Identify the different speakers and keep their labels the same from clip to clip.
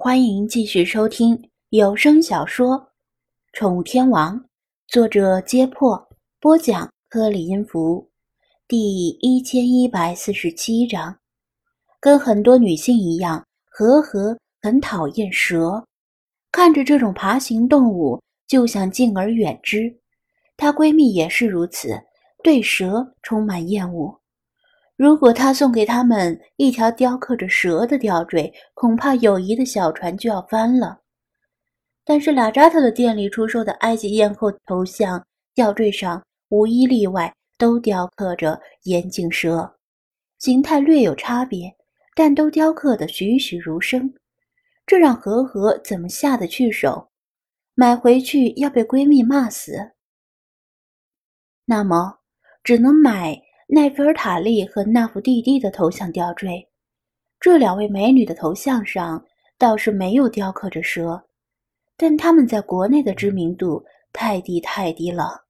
Speaker 1: 欢迎继续收听有声小说《宠物天王》，作者：揭破，播讲：科里音符，第一千一百四十七章。跟很多女性一样，和和很讨厌蛇，看着这种爬行动物就想敬而远之。她闺蜜也是如此，对蛇充满厌恶。如果他送给他们一条雕刻着蛇的吊坠，恐怕友谊的小船就要翻了。但是拉扎特的店里出售的埃及艳后头像吊坠上，无一例外都雕刻着眼镜蛇，形态略有差别，但都雕刻得栩栩如生。这让和和怎么下得去手？买回去要被闺蜜骂死。那么，只能买。奈菲尔塔利和纳福蒂蒂的头像吊坠，这两位美女的头像上倒是没有雕刻着蛇，但他们在国内的知名度太低太低了。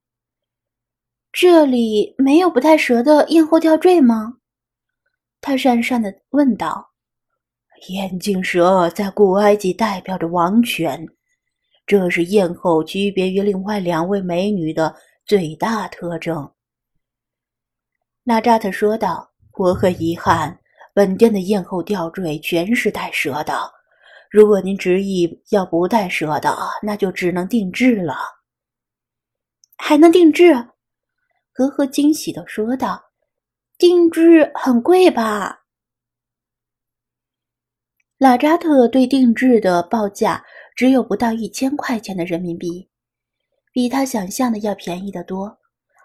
Speaker 1: 这里没有不带蛇的艳后吊坠吗？他讪讪地问道。
Speaker 2: 眼镜蛇在古埃及代表着王权，这是艳后区别于另外两位美女的最大特征。
Speaker 1: 拉扎特说道：“
Speaker 2: 我很遗憾，本店的艳后吊坠全是带蛇的。如果您执意要不带蛇的，那就只能定制了。
Speaker 1: 还能定制？”格格，惊喜的说道：“定制很贵吧？”拉扎特对定制的报价只有不到一千块钱的人民币，比他想象的要便宜得多，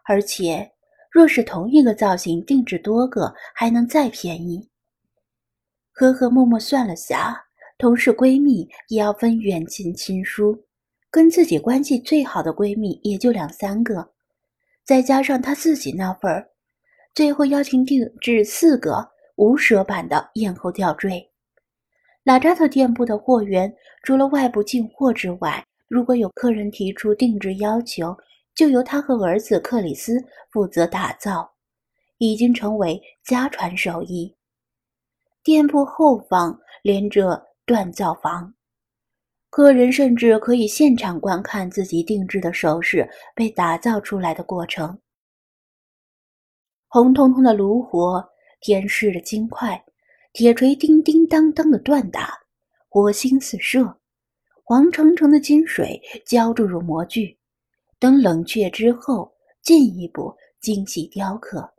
Speaker 1: 而且。若是同一个造型定制多个，还能再便宜。呵呵，默默算了下，同是闺蜜，也要分远近亲疏，跟自己关系最好的闺蜜也就两三个，再加上她自己那份儿，最后邀请定制四个无蛇版的艳后吊坠。拉扎特店铺的货源除了外部进货之外，如果有客人提出定制要求。就由他和儿子克里斯负责打造，已经成为家传手艺。店铺后方连着锻造房，客人甚至可以现场观看自己定制的首饰被打造出来的过程。红彤彤的炉火，天视的金块，铁锤叮叮当当的锻打，火星四射，黄澄澄的金水浇注入模具。等冷却之后，进一步精细雕刻，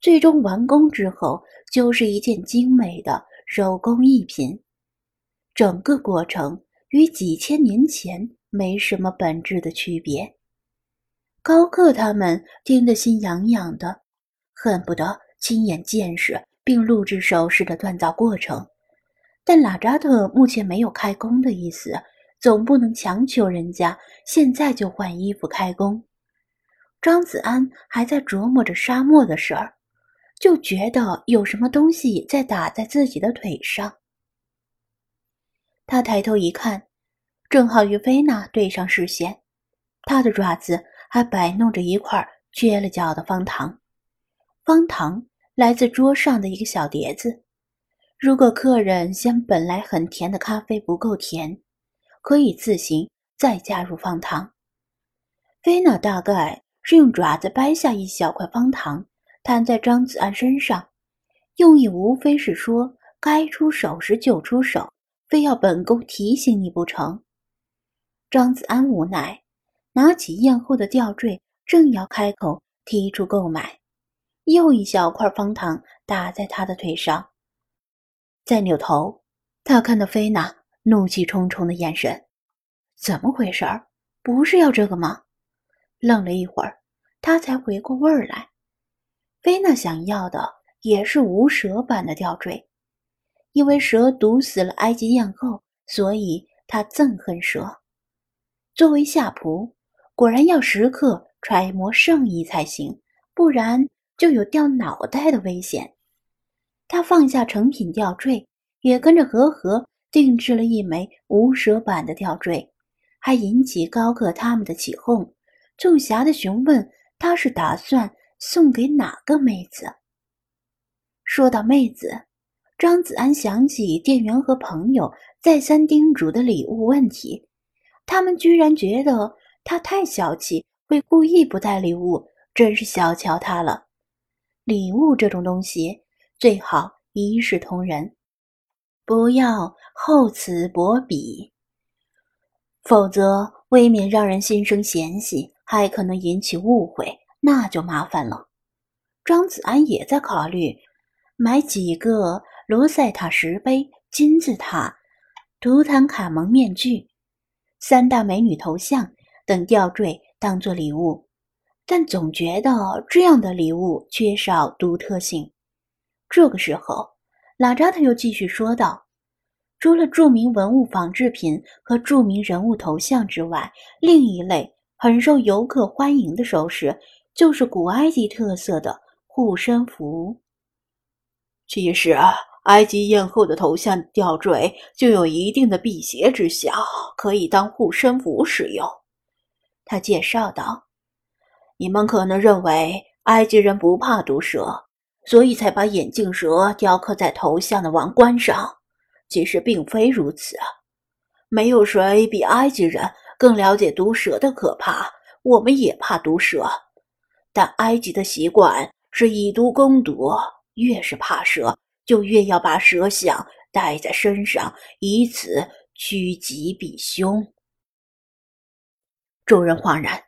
Speaker 1: 最终完工之后，就是一件精美的手工艺品。整个过程与几千年前没什么本质的区别。高克他们听得心痒痒的，恨不得亲眼见识并录制首饰的锻造过程。但拉扎特目前没有开工的意思。总不能强求人家现在就换衣服开工。张子安还在琢磨着沙漠的事儿，就觉得有什么东西在打在自己的腿上。他抬头一看，正好与菲娜对上视线，他的爪子还摆弄着一块缺了角的方糖。方糖来自桌上的一个小碟子。如果客人嫌本来很甜的咖啡不够甜，可以自行再加入方糖。菲娜大概是用爪子掰下一小块方糖，摊在张子安身上，用意无非是说该出手时就出手，非要本宫提醒你不成。张子安无奈，拿起艳后的吊坠，正要开口提出购买，又一小块方糖打在他的腿上。再扭头，他看到菲娜。怒气冲冲的眼神，怎么回事儿？不是要这个吗？愣了一会儿，他才回过味儿来。菲娜想要的也是无蛇版的吊坠，因为蛇毒死了埃及艳后，所以她憎恨蛇。作为下仆，果然要时刻揣摩圣意才行，不然就有掉脑袋的危险。他放下成品吊坠，也跟着和和。定制了一枚无舌版的吊坠，还引起高克他们的起哄，仲霞的询问他是打算送给哪个妹子。说到妹子，张子安想起店员和朋友再三叮嘱的礼物问题，他们居然觉得他太小气，会故意不带礼物，真是小瞧他了。礼物这种东西，最好一视同仁，不要厚此薄彼，否则未免让人心生嫌隙，还可能引起误会，那就麻烦了。张子安也在考虑买几个。罗塞塔石碑、金字塔、图坦卡蒙面具、三大美女头像等吊坠当做礼物，但总觉得这样的礼物缺少独特性。这个时候，拉扎特又继续说道：“除了著名文物仿制品和著名人物头像之外，另一类很受游客欢迎的首饰，就是古埃及特色的护身符。
Speaker 2: 其实。”埃及艳后的头像吊坠就有一定的辟邪之效，可以当护身符使用。他介绍道：“你们可能认为埃及人不怕毒蛇，所以才把眼镜蛇雕刻在头像的王冠上。其实并非如此，没有谁比埃及人更了解毒蛇的可怕。我们也怕毒蛇，但埃及的习惯是以毒攻毒，越是怕蛇。”就越要把蛇像带在身上，以此趋吉避凶。
Speaker 1: 众人恍然，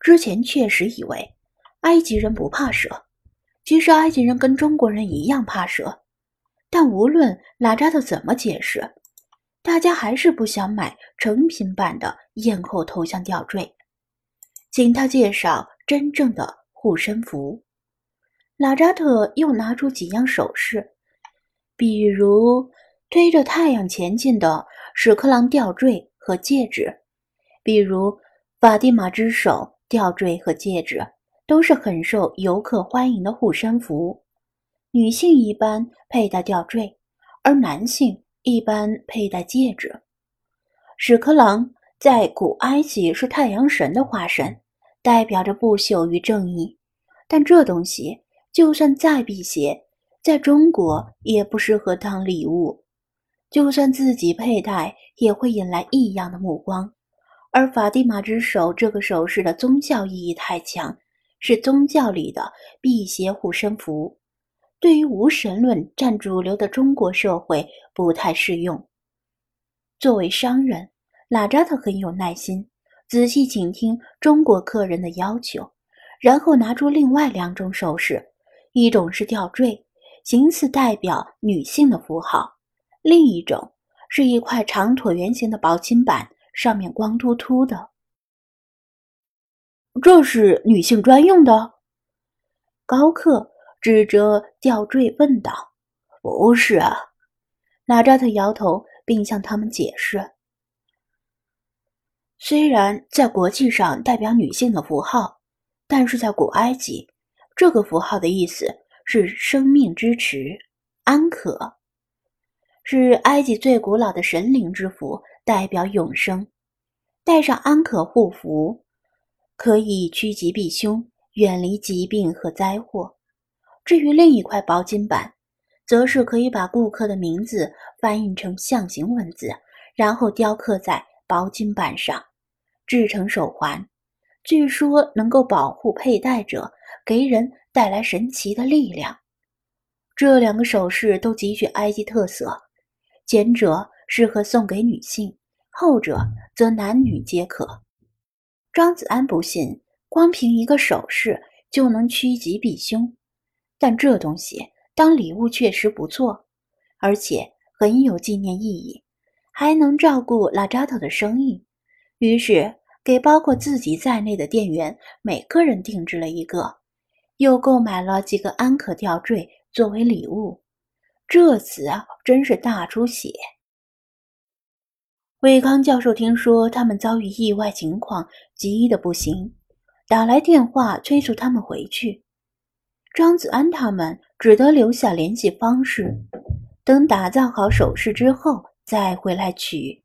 Speaker 1: 之前确实以为埃及人不怕蛇，其实埃及人跟中国人一样怕蛇。但无论拉扎特怎么解释，大家还是不想买成品版的艳后头像吊坠，请他介绍真正的护身符。拉扎特又拿出几样首饰。比如推着太阳前进的屎壳郎吊坠和戒指，比如法蒂玛之手吊坠和戒指，都是很受游客欢迎的护身符。女性一般佩戴吊坠，而男性一般佩戴戒指。屎壳郎在古埃及是太阳神的化身，代表着不朽与正义。但这东西就算再辟邪。在中国也不适合当礼物，就算自己佩戴，也会引来异样的目光。而法蒂玛之手这个首饰的宗教意义太强，是宗教里的辟邪护身符，对于无神论占主流的中国社会不太适用。作为商人，拉扎特很有耐心，仔细倾听中国客人的要求，然后拿出另外两种首饰，一种是吊坠。形似代表女性的符号，另一种是一块长椭圆形的薄金板，上面光秃秃的。
Speaker 2: 这是女性专用的？
Speaker 1: 高克指着吊坠问道。
Speaker 2: “不是啊。”
Speaker 1: 拉扎特摇头，并向他们解释：“虽然在国际上代表女性的符号，但是在古埃及，这个符号的意思。”是生命之池，安可，是埃及最古老的神灵之符，代表永生。戴上安可护符，可以趋吉避凶，远离疾病和灾祸。至于另一块薄金板，则是可以把顾客的名字翻译成象形文字，然后雕刻在薄金板上，制成手环。据说能够保护佩戴者，给人。带来神奇的力量。这两个首饰都极具埃及特色，前者适合送给女性，后者则男女皆可。张子安不信，光凭一个首饰就能趋吉避凶，但这东西当礼物确实不错，而且很有纪念意义，还能照顾拉扎特的生意。于是给包括自己在内的店员每个人定制了一个。又购买了几个安可吊坠作为礼物，这次啊真是大出血。魏康教授听说他们遭遇意外情况，急得不行，打来电话催促他们回去。张子安他们只得留下联系方式，等打造好首饰之后再回来取。